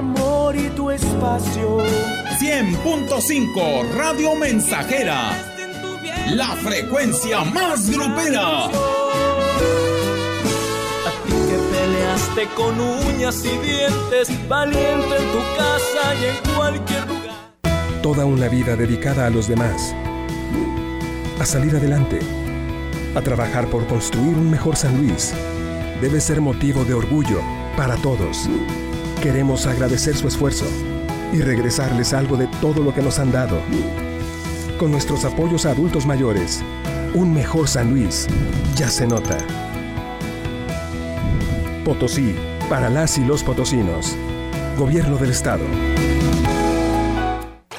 amor y tu espacio. 100.5 Radio Mensajera. La frecuencia más grupera. A ti que peleaste con uñas y dientes, valiente en tu casa y en cualquier lugar. Toda una vida dedicada a los demás. A salir adelante. A trabajar por construir un mejor San Luis. Debe ser motivo de orgullo para todos. Queremos agradecer su esfuerzo y regresarles algo de todo lo que nos han dado. Con nuestros apoyos a adultos mayores, un mejor San Luis ya se nota. Potosí, para las y los potosinos. Gobierno del Estado.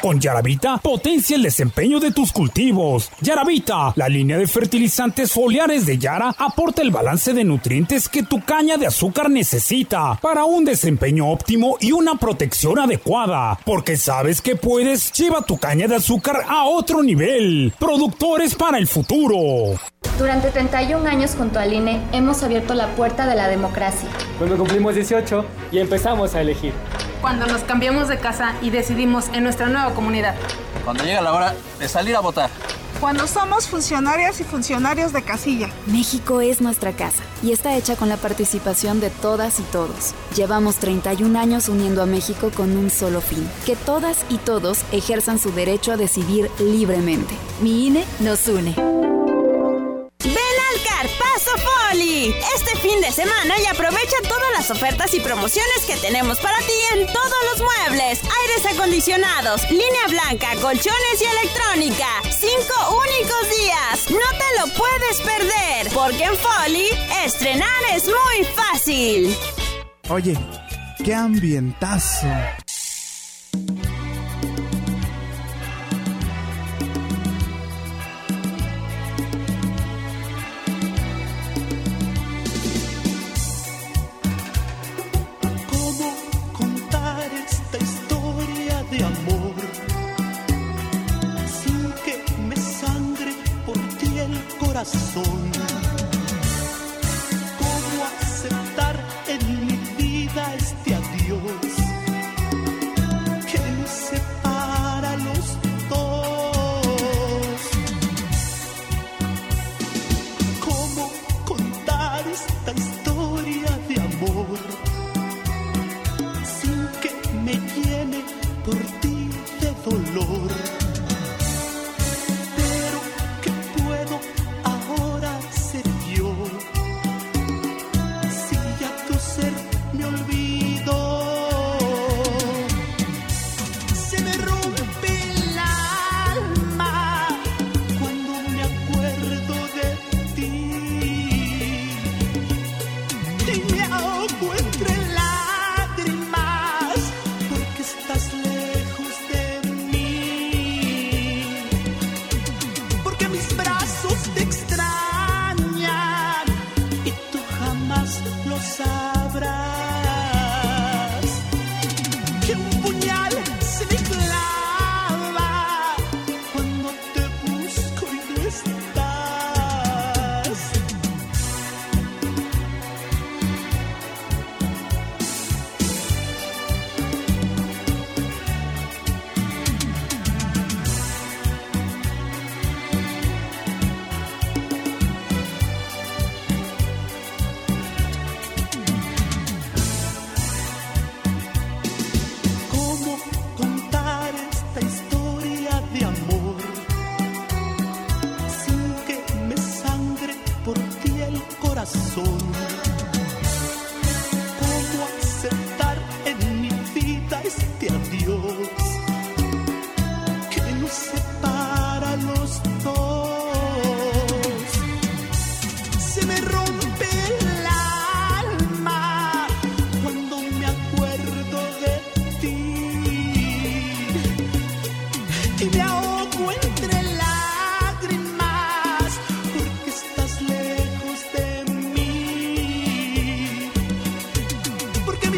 Con Yaravita, potencia el desempeño de tus cultivos. Yaravita, la línea de fertilizantes foliares de Yara, aporta el balance de nutrientes que tu caña de azúcar necesita para un desempeño óptimo y una protección adecuada. Porque sabes que puedes, lleva tu caña de azúcar a otro nivel. Productores para el futuro. Durante 31 años junto al INE hemos abierto la puerta de la democracia. Cuando cumplimos 18 y empezamos a elegir. Cuando nos cambiamos de casa y decidimos en nuestra nueva comunidad. Cuando llega la hora de salir a votar. Cuando somos funcionarias y funcionarios de casilla. México es nuestra casa y está hecha con la participación de todas y todos. Llevamos 31 años uniendo a México con un solo fin, que todas y todos ejerzan su derecho a decidir libremente. Mi INE nos une. Poli. Este fin de semana y aprovecha todas las ofertas y promociones que tenemos para ti en todos los muebles, aires acondicionados, línea blanca, colchones y electrónica. Cinco únicos días. No te lo puedes perder, porque en Foli estrenar es muy fácil. Oye, qué ambientazo.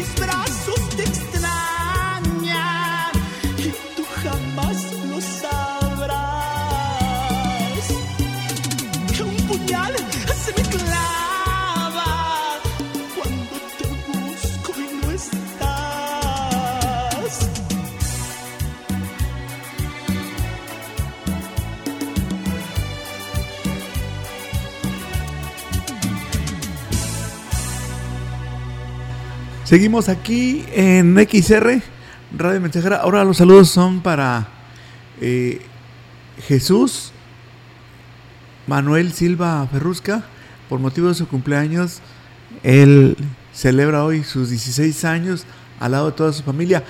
mis brazos. Seguimos aquí en XR, Radio Mensajera. Ahora los saludos son para eh, Jesús Manuel Silva Ferrusca. Por motivo de su cumpleaños, él celebra hoy sus 16 años al lado de toda su familia.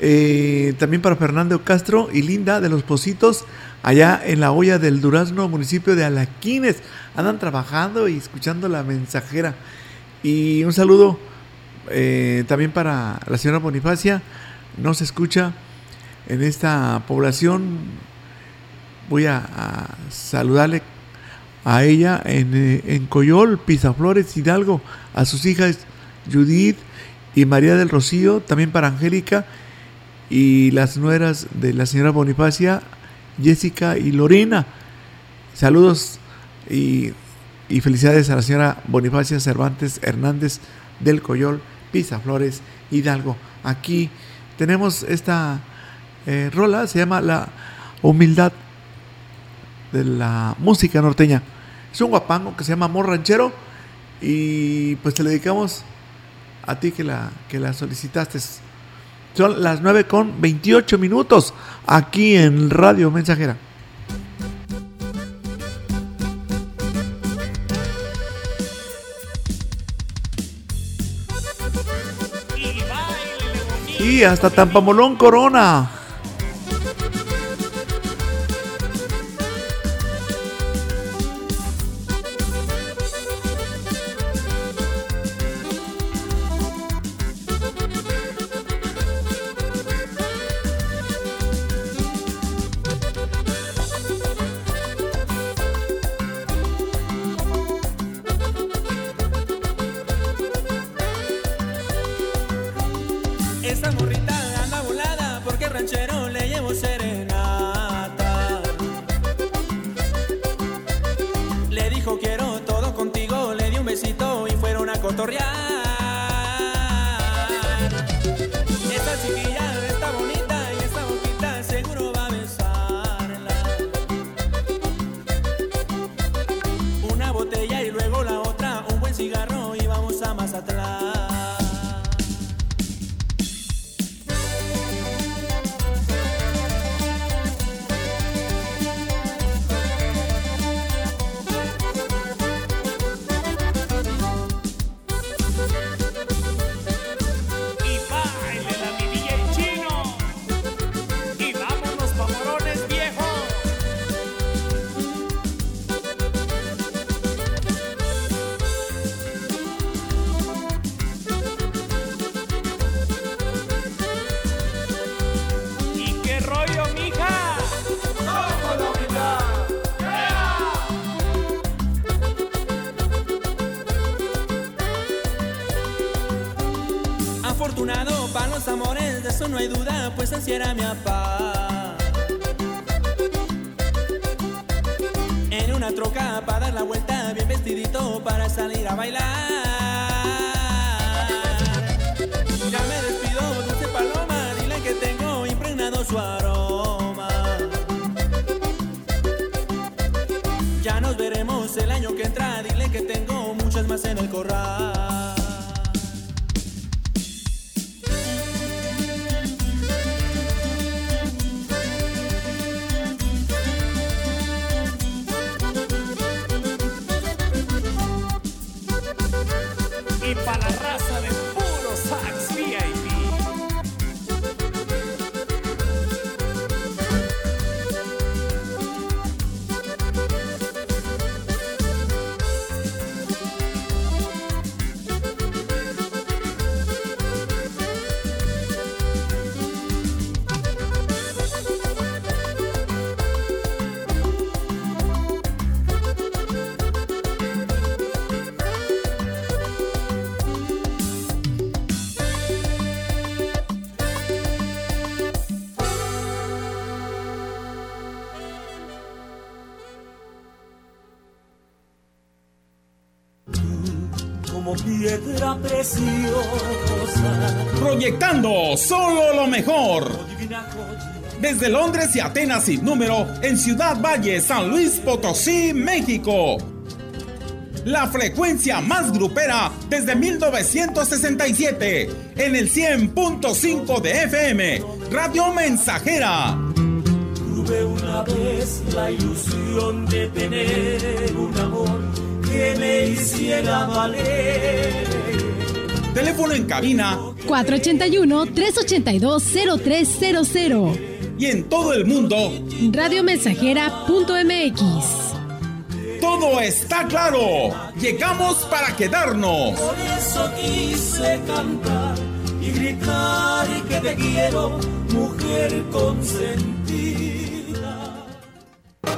Eh, también para Fernando Castro y Linda de los Positos, allá en la olla del Durazno, municipio de Alaquines. Andan trabajando y escuchando la mensajera. Y un saludo eh, también para la señora Bonifacia. No se escucha en esta población. Voy a, saludarle a ella en, eh, en Coyol, Pizaflores, Hidalgo, a sus hijas Judith y María del Rocío, también para Angélica y las nueras de la señora Bonifacia, Jessica y Lorena. Saludos y, felicidades a la señora Bonifacia Cervantes Hernández del Coyol, Pisa Flores, Hidalgo. Aquí tenemos esta eh, rola, se llama La Humildad de la Música Norteña. Es un guapango que se llama Amor Ranchero y pues te dedicamos a ti que la, que la solicitaste. Son las 9 con 28 minutos aquí en Radio Mensajera. Hasta Tampamolón Corona. duda, pues así era mi papá. En una troca para dar la vuelta, bien vestidito para salir a bailar. Ya me despido, dulce paloma, dile que tengo impregnado su aroma. Ya nos veremos el año que entra, dile que tengo muchas más en el corral. Preciosa. Proyectando solo lo mejor. Desde Londres y Atenas sin número, en Ciudad Valle, San Luis Potosí, México. la frecuencia más grupera desde 1967, en el 100.5 de FM, Radio Mensajera. Tuve una vez la ilusión de tener un amor que me hiciera valer. Teléfono en cabina 481-382-0300. Y en todo el mundo, radiomensajera.mx. Todo está claro. Llegamos para quedarnos. Por eso quise cantar y gritar y que te quiero, mujer consentida.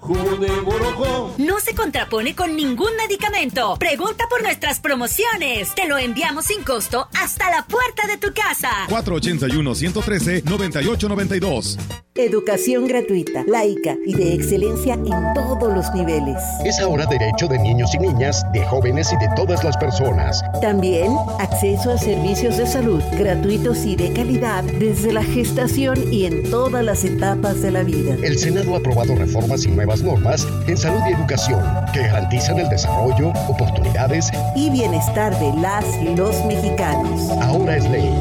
Jugo de borojó. No se contrapone con ningún medicamento. Pregunta por nuestras promociones. Te lo enviamos sin costo hasta la puerta de tu casa. 481-113-9892. Educación gratuita, laica y de excelencia en todos los niveles. Es ahora derecho de niños y niñas, de jóvenes y de todas las personas. También acceso a servicios de salud gratuitos y de calidad desde la gestación y en todas las etapas de la vida. El Senado ha aprobado reformas y nuevas normas en salud y educación que garantizan el desarrollo, oportunidades y bienestar de las y los mexicanos. Ahora es ley.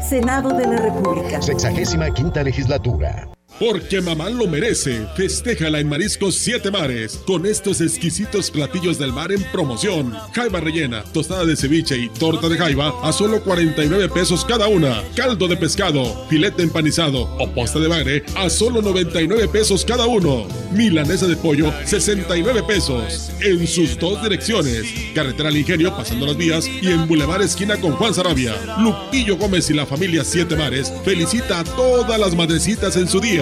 Senado de la República. Sexagésima quinta legislatura. Porque mamá lo merece. Festéjala en Mariscos Siete Mares con estos exquisitos platillos del mar en promoción. Jaiba rellena, tostada de ceviche y torta de jaiba a solo 49 pesos cada una. Caldo de pescado, filete empanizado o posta de bagre a solo 99 pesos cada uno. Milanesa de pollo, 69 pesos. En sus dos direcciones. Carretera al Ingenio pasando las vías y en Boulevard esquina con Juan Sarabia. Lupillo Gómez y la familia Siete Mares felicita a todas las madrecitas en su día.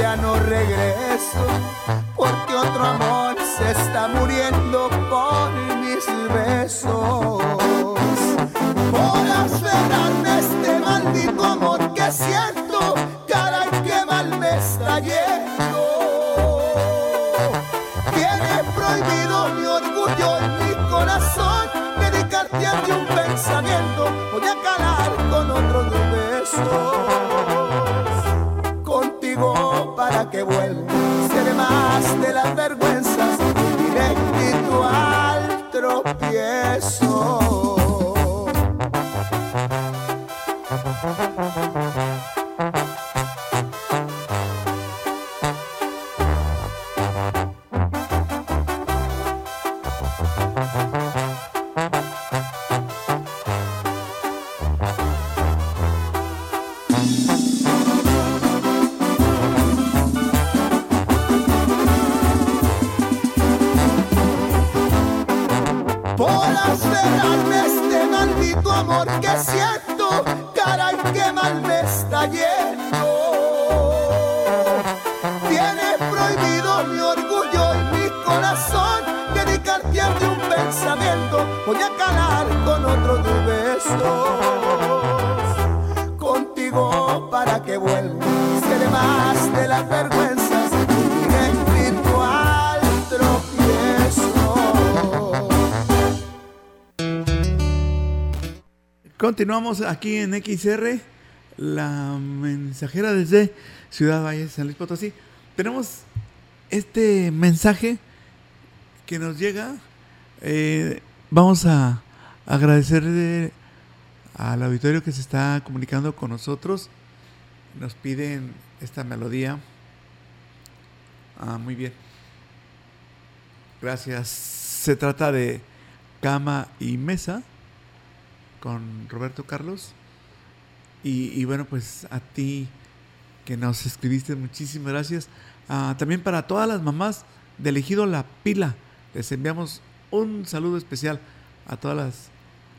Ya no regreso. Porque otro amor se está muriendo por mis besos. Por aferrarme a este maldito amor que siento. Caray, qué mal me está yendo. Tiene prohibido mi orgullo y mi corazón dedicarte a ti un pensamiento. Voy a calar con otros besos. Que vuelva. Seré más de las vergüenzas. Directito al tropiezo. Continuamos aquí en XR, la mensajera desde Ciudad Valle, San Luis Potosí. Tenemos este mensaje que nos llega. eh, vamos a agradecerle al auditorio que se está comunicando con nosotros. Nos piden esta melodía. Ah, muy bien. Gracias. Se trata de Cama y Mesa con Roberto Carlos. Y, bueno, pues a ti que nos escribiste, muchísimas gracias. Ah, también para todas las mamás de elegido La Pila, les enviamos un saludo especial a todas las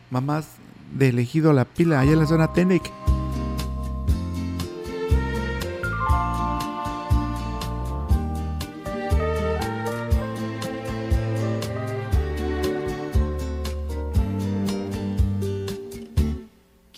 mamás de elegido La Pila, allá en la zona Tenec.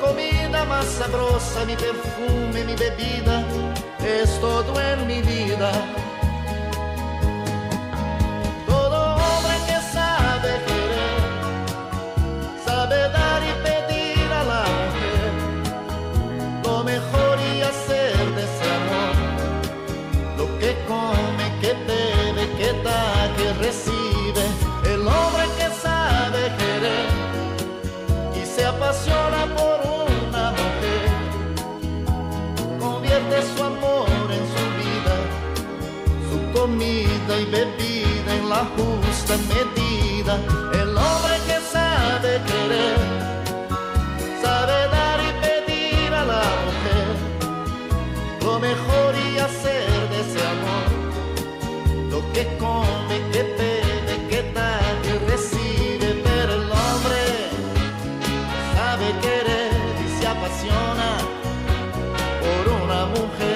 comida más sabrosa, mi perfume, mi bebida, es todo en mi vida. Todo hombre que sabe querer, sabe dar y pedir a la mujer lo mejor y hacer de ese amor lo que come, que bebe, que da, que recibe. El hombre que sabe querer y se apasiona y bebida en la justa medida. El hombre que sabe querer, sabe dar y pedir a la mujer lo mejor y hacer de ese amor. Lo que come, que bebe, que da, que recibe, pero el hombre sabe querer y se apasiona por una mujer,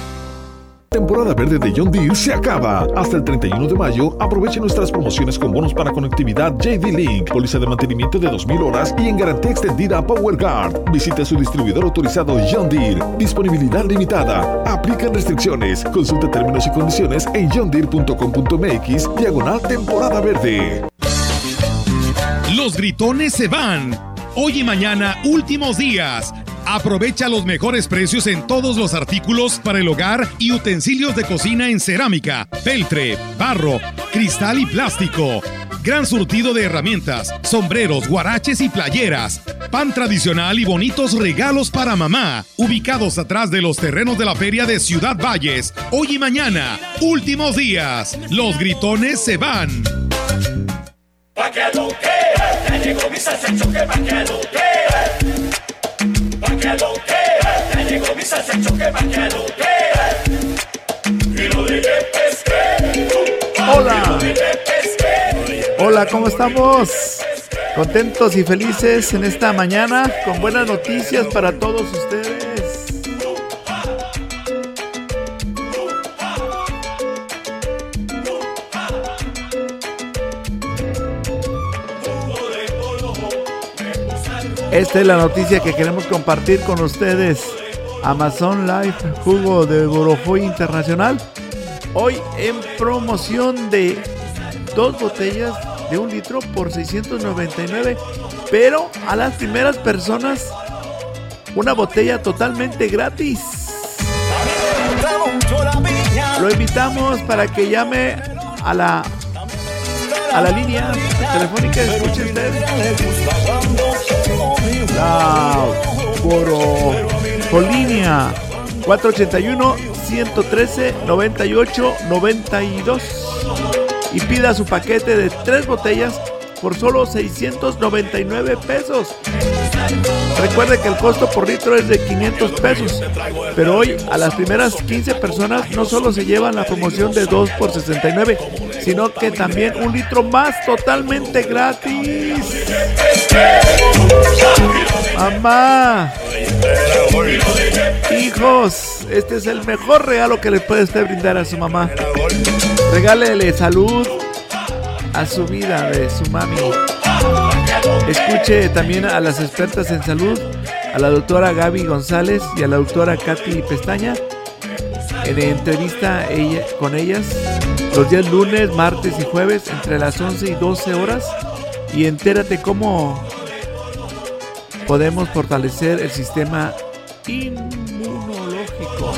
temporada verde de John Deere se acaba. Hasta el 31 de mayo, aproveche nuestras promociones con bonos para conectividad JD Link, póliza de mantenimiento de 2.000 horas y en garantía extendida PowerGuard. Visite su distribuidor autorizado John Deere. Disponibilidad limitada. Aplican restricciones. Consulte términos y condiciones en johndeere.com.mx diagonal temporada verde. Los gritones se van. Hoy y mañana, últimos días. Aprovecha los mejores precios en todos los artículos para el hogar y utensilios de cocina en cerámica, peltre, barro, cristal y plástico. Gran surtido de herramientas, sombreros, guaraches y playeras. Pan tradicional y bonitos regalos para mamá. Ubicados atrás de los terrenos de la feria de Ciudad Valles. Hoy y mañana, últimos días. Los gritones se van. Choque, Hola Hola, ¿cómo estamos? Contentos y felices en esta mañana con buenas noticias para todos ustedes. Esta es la noticia que queremos compartir con ustedes. Amazon Life Jugo de Borojoy Internacional. Hoy en promoción de dos botellas de un litro por 699. Pero a las primeras personas una botella totalmente gratis. Lo invitamos para que llame a la a la línea telefónica. Escuche usted. La Línea 481 113 98 92 y pida su paquete de tres botellas por solo 699 pesos. Recuerde que el costo por litro es de 500 pesos, pero hoy a las primeras 15 personas no solo se llevan la promoción de 2 por 69, sino que también un litro más totalmente gratis. Mamá, hijos, este es el mejor regalo que le puede usted brindar a su mamá. Regálele salud a su vida de su mami. Escuche también a las expertas en salud, a la doctora Gaby González y a la doctora Katy Pestaña. En entrevista ella, con ellas los días lunes, martes y jueves entre las 11 y 12 horas. Y entérate cómo podemos fortalecer el sistema inmunológico.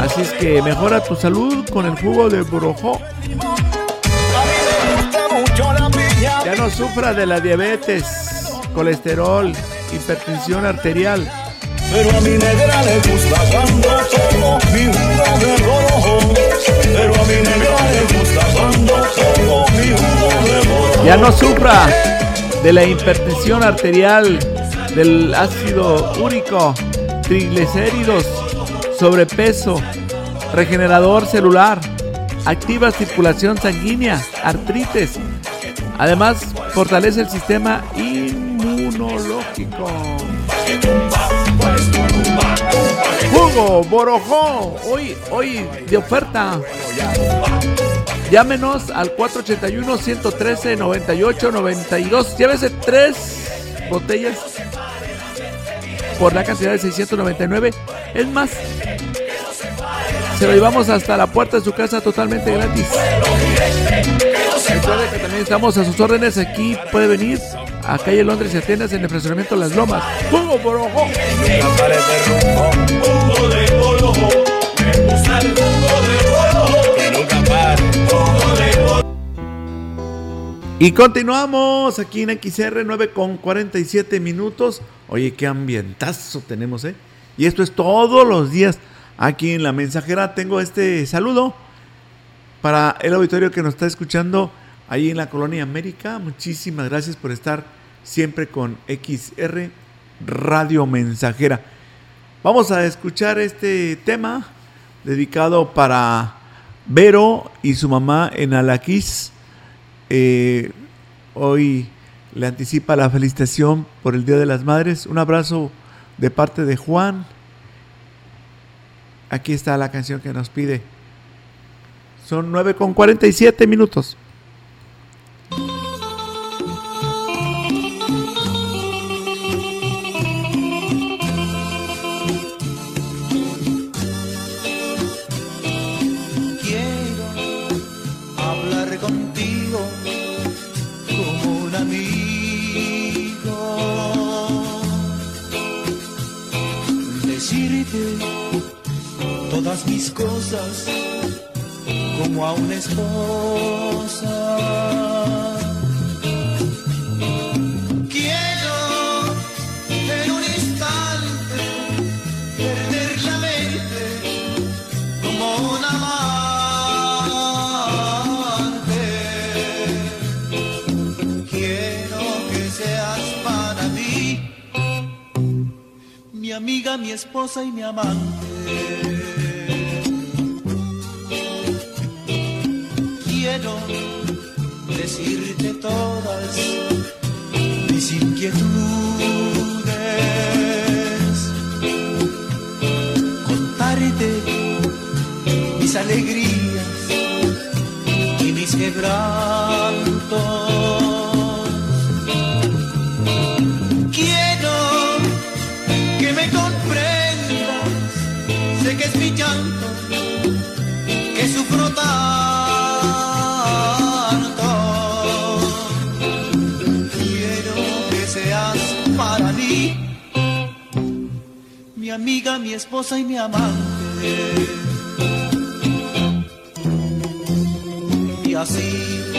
Así es que mejora tu salud con el jugo de brojo. Ya no sufra de la diabetes, colesterol, hipertensión arterial. Pero a mi negra le gusta cuando tomo mi jugo de borojo. Pero a mi negra le gusta cuando tomo mi jugo de borojo. Ya no sufra de la hipertensión arterial, del ácido úrico, triglicéridos, sobrepeso, regenerador celular, activa circulación sanguínea, artritis, Además, fortalece el sistema inmunológico. Jugo Borojó, hoy, hoy de oferta. Llámenos al 481-113-98-92. Llévese tres botellas por la cantidad de 699. Es más, se lo llevamos hasta la puerta de su casa totalmente gratis. Recuerde que también estamos a sus órdenes aquí. Puede venir a calle Londres y Atenas en el fraccionamiento Las Lomas. ¡Jugo por ojo! Y continuamos aquí en XR 9 con 47 minutos. Oye, qué ambientazo tenemos, ¿eh? Y esto es todos los días. Aquí en la mensajera tengo este saludo para el auditorio que nos está escuchando ahí en la Colonia América. Muchísimas gracias por estar siempre con XR Radio Mensajera. Vamos a escuchar este tema dedicado para Vero y su mamá en Alaquís. Eh, hoy le anticipa la felicitación por el Día de las Madres. Un abrazo de parte de Juan. Aquí está la canción que nos pide. Son 9 con 47 minutos. Cosas como a una esposa. Quiero en un instante perder la mente como un amante. Quiero que seas para mí mi amiga, mi esposa y mi amante. Decirte todas mis inquietudes, contarte mis alegrías y mis quebrantos. Amiga, mi esposa y mi amante. Y así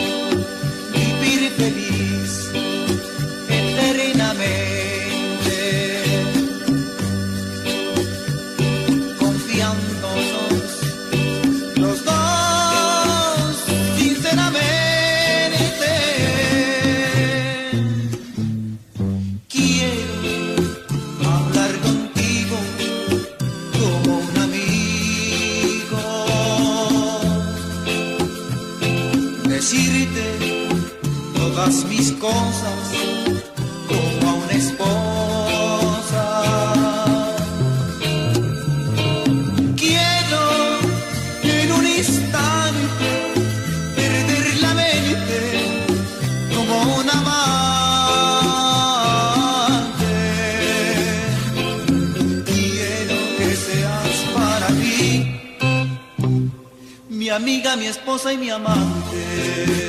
esposa y mi amante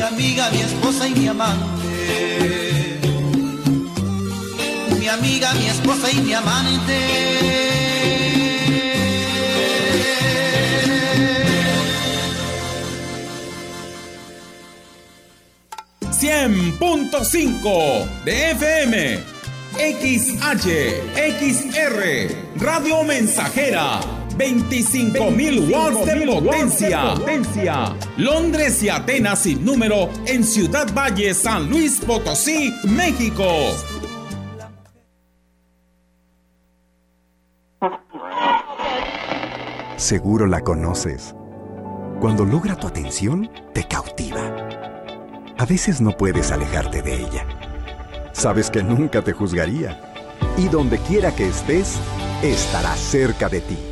amiga, mi esposa y mi amante. Mi amiga, mi esposa y mi amante. ¡100.5 de FM! XH, XR, Radio Mensajera 25.000 watts de potencia. Londres y Atenas sin número en Ciudad Valle, San Luis Potosí, México. Seguro la conoces. Cuando logra tu atención, te cautiva. A veces no puedes alejarte de ella. Sabes que nunca te juzgaría. Y donde quiera que estés, estará cerca de ti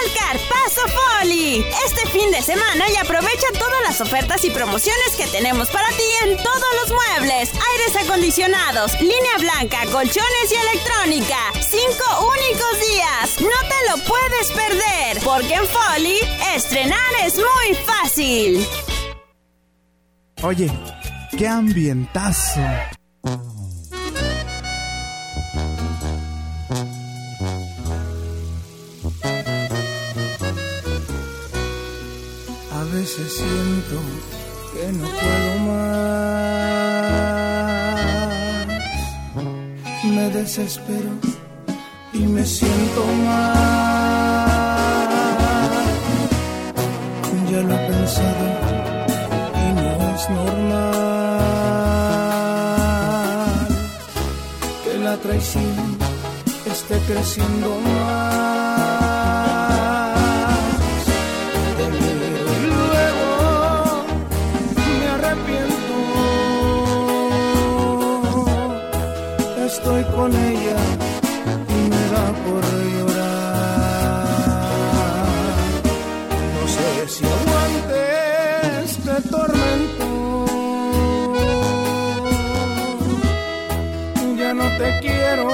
Al Carpazo Poli este fin de semana y aprovecha todas las ofertas y promociones que tenemos para ti en todos los muebles, aires acondicionados, línea blanca, colchones y electrónica. Cinco únicos días. No te lo puedes perder, porque en Folly estrenar es muy fácil. Oye, qué ambientazo. Veces siento que no puedo más. Me desespero y me siento mal. Ya lo he pensado y no es normal que la traición esté creciendo más. Estoy con ella y me da por llorar. No sé si aguante este tormento. Ya no te quiero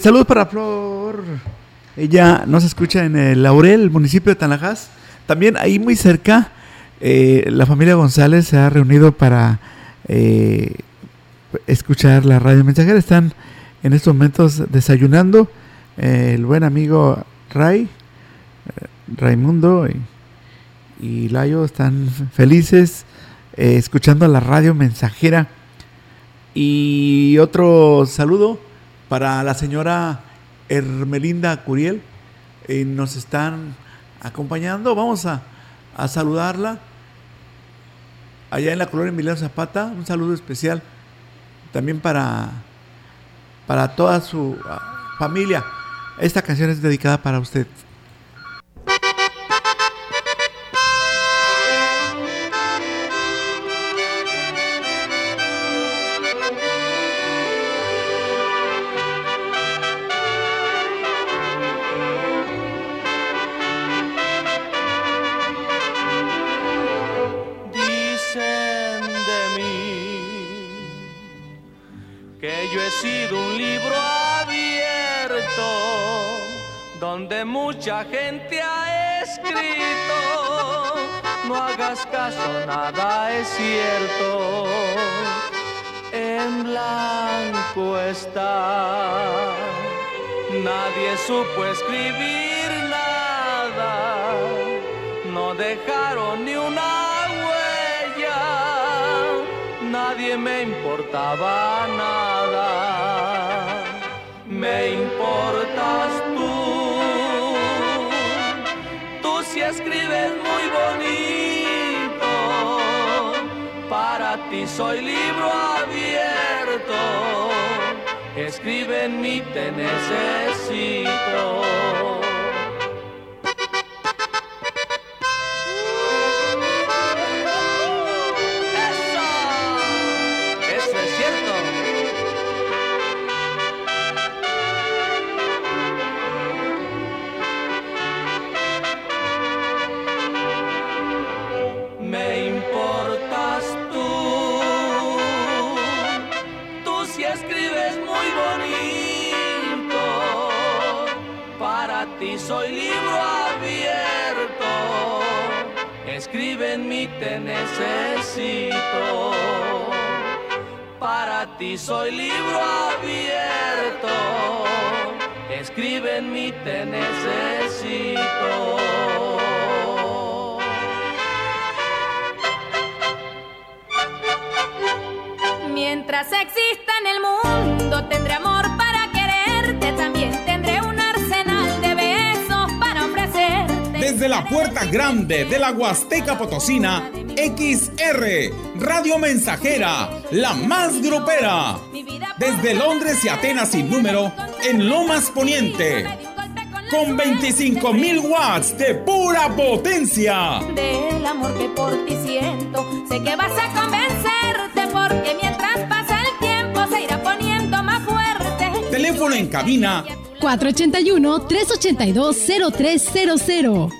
saludos para Flor. Ella nos escucha en el Laurel, municipio de Tanajás. También ahí muy cerca, eh, la familia González se ha reunido para eh, escuchar la radio mensajera. Están en estos momentos desayunando. Eh, el buen amigo Ray, Raimundo y, y Layo están felices escuchando la radio mensajera. Y otro saludo para la señora Hermelinda Curiel. eh, nos están acompañando. Vamos a, a saludarla. allá en la colonia Emiliano Zapata. Un saludo especial también para, para toda su ah, familia. Esta canción es dedicada para usted. Soy libro abierto. Escribe en mí, te necesito. La Huasteca Potosina, XR, Radio Mensajera, la más grupera. Desde Londres y Atenas sin número, en Lomas Poniente. Con 25 mil watts de pura potencia. Del amor que por ti siento, sé que vas a convencerte porque mientras pasa el tiempo se irá poniendo más fuerte. Teléfono en cabina 481-382-0300.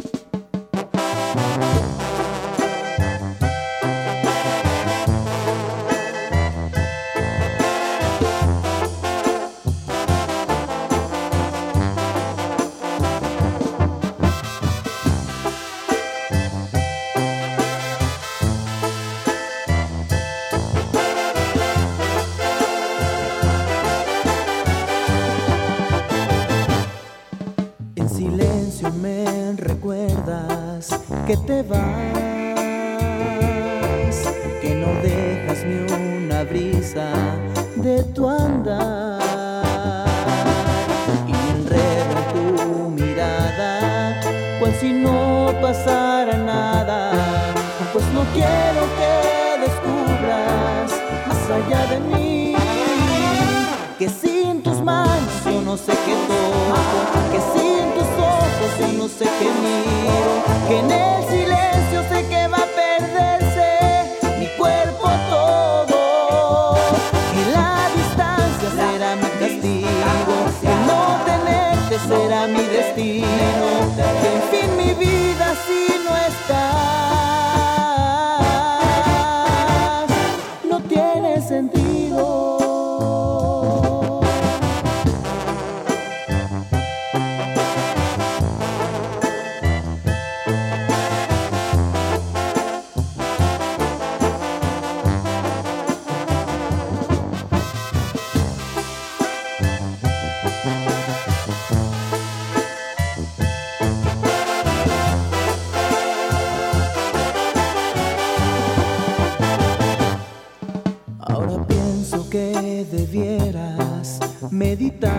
Meditar,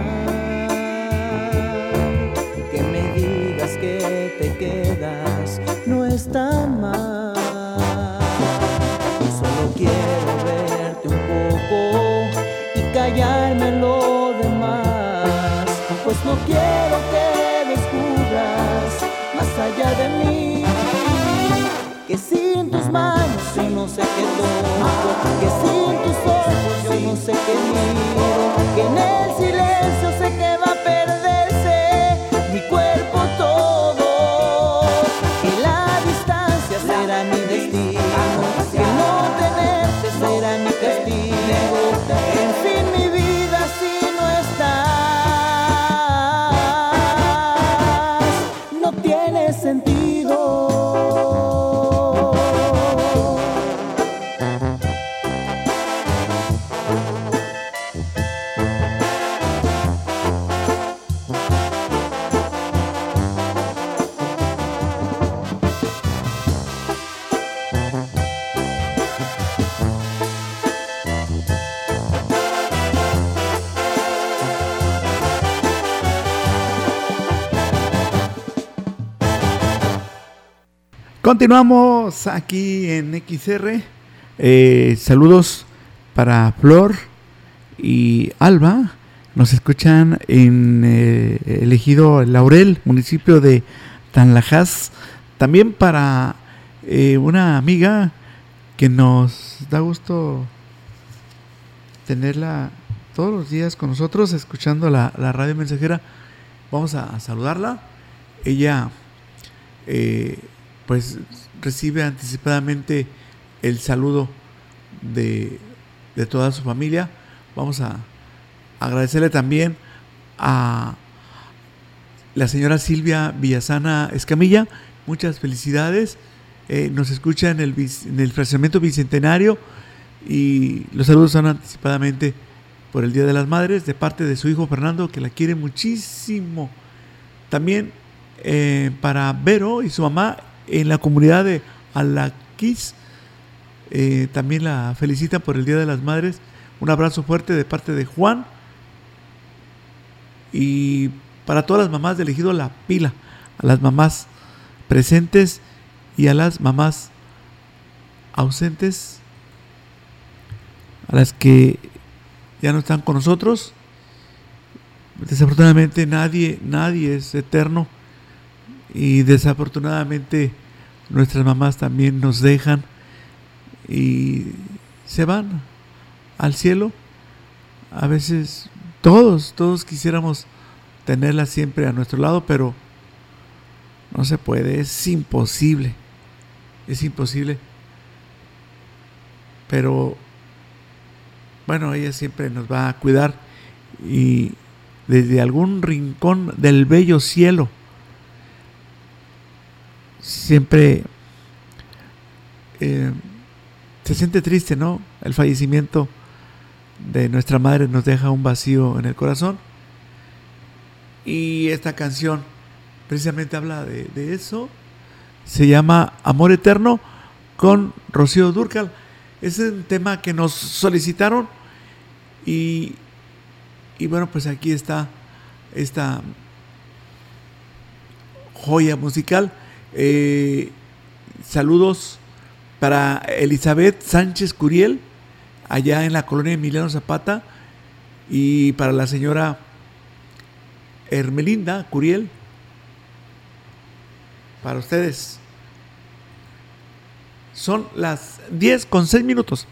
Continuamos aquí en XR. Eh, saludos para Flor y Alba. Nos escuchan en eh, el ejido Laurel, municipio de Tanlajas. También para eh, una amiga que nos da gusto tenerla todos los días con nosotros, escuchando la, la radio mensajera. Vamos a saludarla. Ella eh, pues recibe anticipadamente el saludo de, de toda su familia. Vamos a agradecerle también a la señora Silvia Villasana Escamilla. Muchas felicidades. Eh, nos escucha en el, en el fraccionamiento bicentenario y los saludos son anticipadamente por el Día de las Madres de parte de su hijo Fernando que la quiere muchísimo. También eh, para Vero y su mamá en la comunidad de Alaquis. eh, también la felicitan por el Día de las Madres. Un abrazo fuerte de parte de Juan. Y para todas las mamás de elegido La Pila, a las mamás presentes y a las mamás ausentes, a las que ya no están con nosotros. Desafortunadamente nadie, nadie es eterno y desafortunadamente nuestras mamás también nos dejan y se van al cielo. A veces todos, todos quisiéramos tenerlas siempre a nuestro lado, pero no se puede, es imposible. Es imposible. Pero bueno, ella siempre nos va a cuidar y desde algún rincón del bello cielo siempre eh, se siente triste, ¿no? El fallecimiento de nuestra madre nos deja un vacío en el corazón. Y esta canción precisamente habla de, eso. Se llama Amor Eterno con Rocío Durcal. Es un tema que nos solicitaron y, y bueno, pues aquí está esta joya musical. Eh, saludos para Elizabeth Sánchez Curiel, allá en la colonia Emiliano Zapata, y para la señora Hermelinda Curiel, para ustedes. Son las 10 con 6 minutos.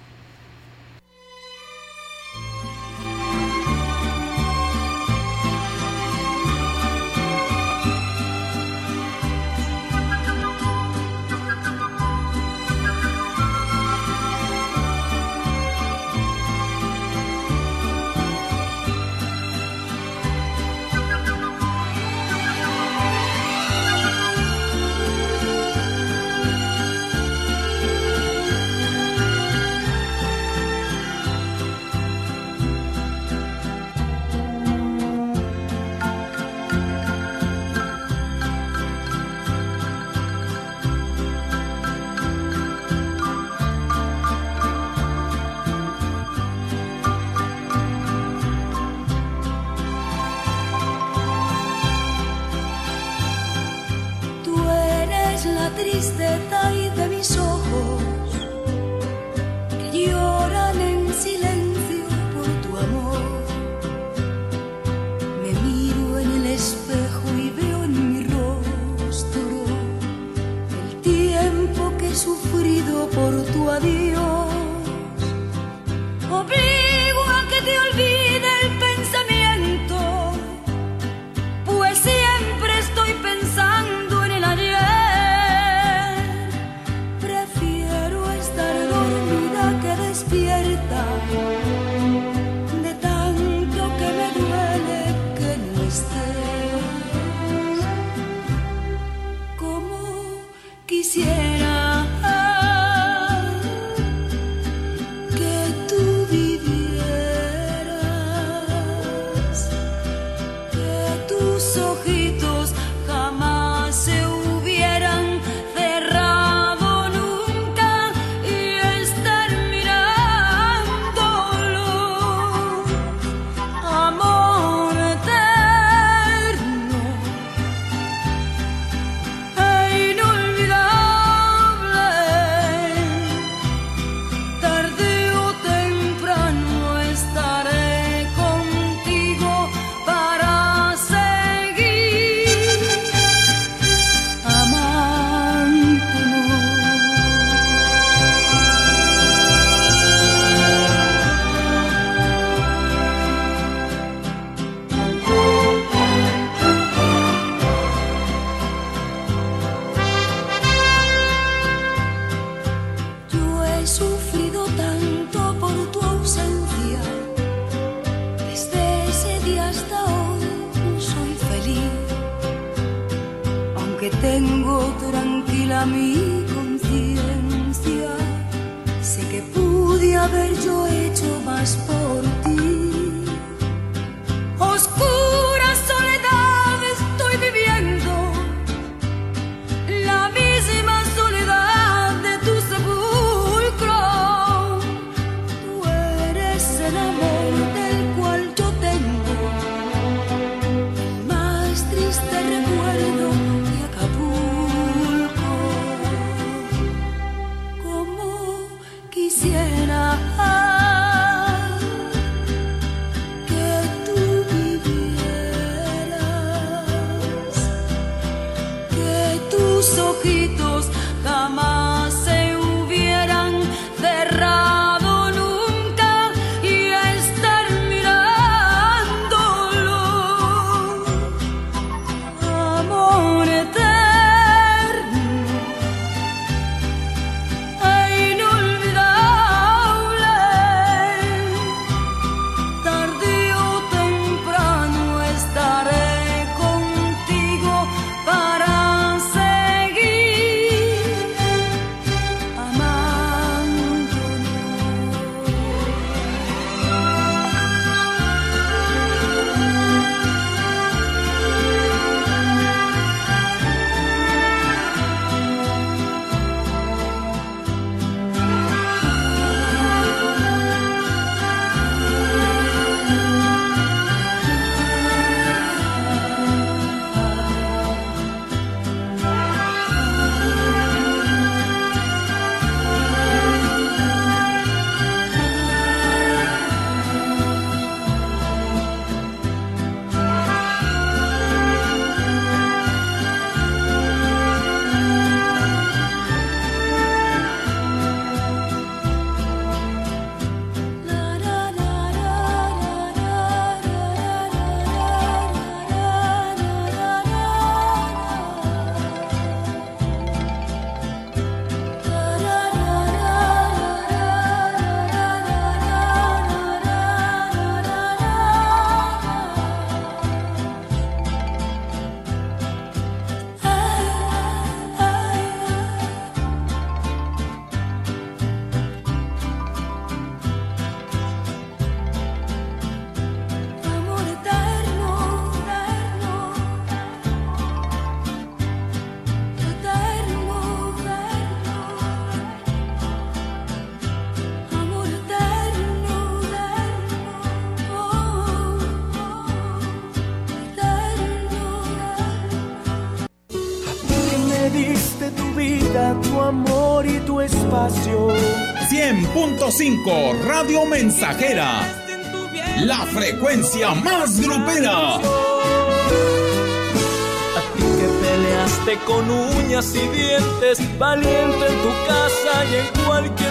105.5 Radio Mensajera. La frecuencia más grupera. A ti que peleaste con uñas y dientes, valiente en tu casa y en cualquier